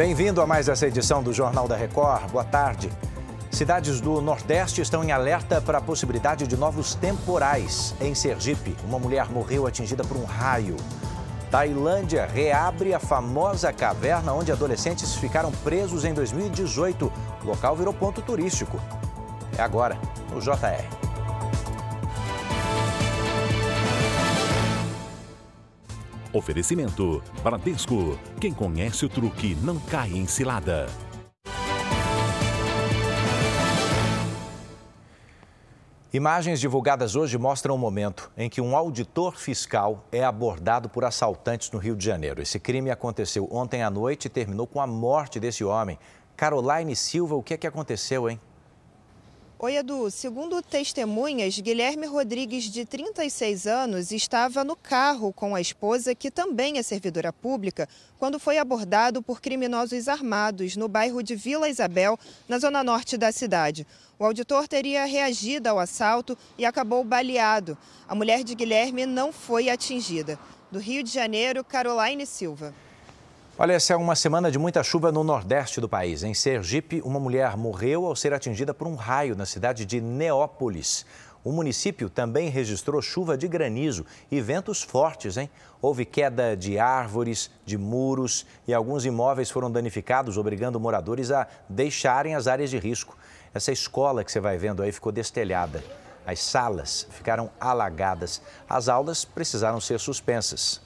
Bem-vindo a mais essa edição do Jornal da Record. Boa tarde. Cidades do Nordeste estão em alerta para a possibilidade de novos temporais. Em Sergipe, uma mulher morreu atingida por um raio. Tailândia reabre a famosa caverna onde adolescentes ficaram presos em 2018. O local virou ponto turístico. É agora, no JR. Oferecimento: Bradesco. Quem conhece o truque não cai em cilada. Imagens divulgadas hoje mostram o um momento em que um auditor fiscal é abordado por assaltantes no Rio de Janeiro. Esse crime aconteceu ontem à noite e terminou com a morte desse homem. Caroline Silva, o que é que aconteceu, hein? Oi, Edu. Segundo testemunhas, Guilherme Rodrigues, de 36 anos, estava no carro com a esposa, que também é servidora pública, quando foi abordado por criminosos armados no bairro de Vila Isabel, na zona norte da cidade. O auditor teria reagido ao assalto e acabou baleado. A mulher de Guilherme não foi atingida. Do Rio de Janeiro, Caroline Silva. Olha, essa é uma semana de muita chuva no nordeste do país. Em Sergipe, uma mulher morreu ao ser atingida por um raio na cidade de Neópolis. O município também registrou chuva de granizo e ventos fortes, hein? Houve queda de árvores, de muros e alguns imóveis foram danificados, obrigando moradores a deixarem as áreas de risco. Essa escola que você vai vendo aí ficou destelhada. As salas ficaram alagadas. As aulas precisaram ser suspensas.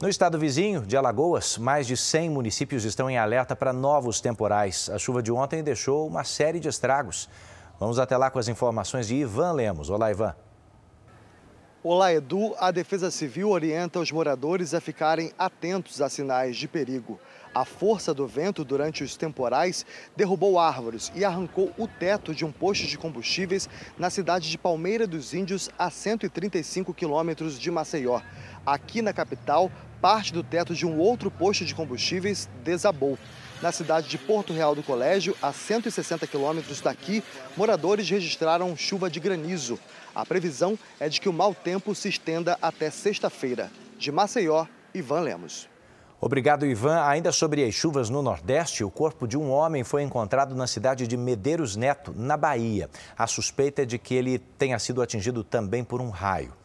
No estado vizinho de Alagoas, mais de 100 municípios estão em alerta para novos temporais. A chuva de ontem deixou uma série de estragos. Vamos até lá com as informações de Ivan Lemos. Olá, Ivan. Olá, Edu. A Defesa Civil orienta os moradores a ficarem atentos a sinais de perigo. A força do vento durante os temporais derrubou árvores e arrancou o teto de um posto de combustíveis na cidade de Palmeira dos Índios, a 135 quilômetros de Maceió. Aqui na capital, parte do teto de um outro posto de combustíveis desabou. Na cidade de Porto Real do Colégio, a 160 quilômetros daqui, moradores registraram chuva de granizo. A previsão é de que o mau tempo se estenda até sexta-feira. De Maceió, Ivan Lemos. Obrigado, Ivan. Ainda sobre as chuvas no Nordeste, o corpo de um homem foi encontrado na cidade de Medeiros Neto, na Bahia. A suspeita é de que ele tenha sido atingido também por um raio.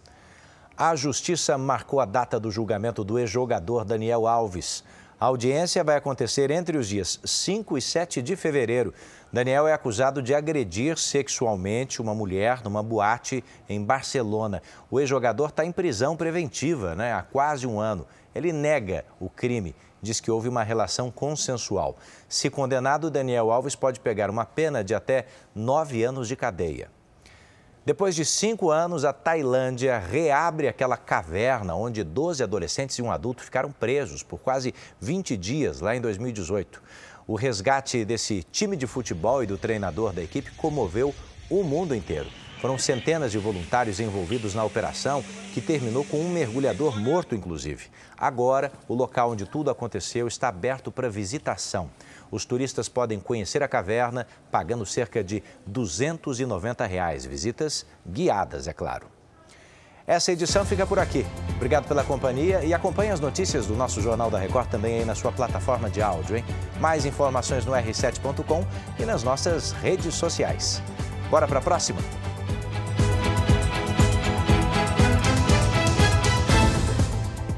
A Justiça marcou a data do julgamento do ex-jogador Daniel Alves. A audiência vai acontecer entre os dias 5 e 7 de fevereiro. Daniel é acusado de agredir sexualmente uma mulher numa boate em Barcelona. O ex-jogador está em prisão preventiva né, há quase um ano. Ele nega o crime, diz que houve uma relação consensual. Se condenado, Daniel Alves pode pegar uma pena de até nove anos de cadeia. Depois de cinco anos, a Tailândia reabre aquela caverna onde 12 adolescentes e um adulto ficaram presos por quase 20 dias lá em 2018. O resgate desse time de futebol e do treinador da equipe comoveu o mundo inteiro. Foram centenas de voluntários envolvidos na operação, que terminou com um mergulhador morto, inclusive. Agora, o local onde tudo aconteceu está aberto para visitação. Os turistas podem conhecer a caverna pagando cerca de 290 reais. Visitas guiadas, é claro. Essa edição fica por aqui. Obrigado pela companhia e acompanhe as notícias do nosso Jornal da Record também aí na sua plataforma de áudio, hein? Mais informações no r7.com e nas nossas redes sociais. Bora para a próxima?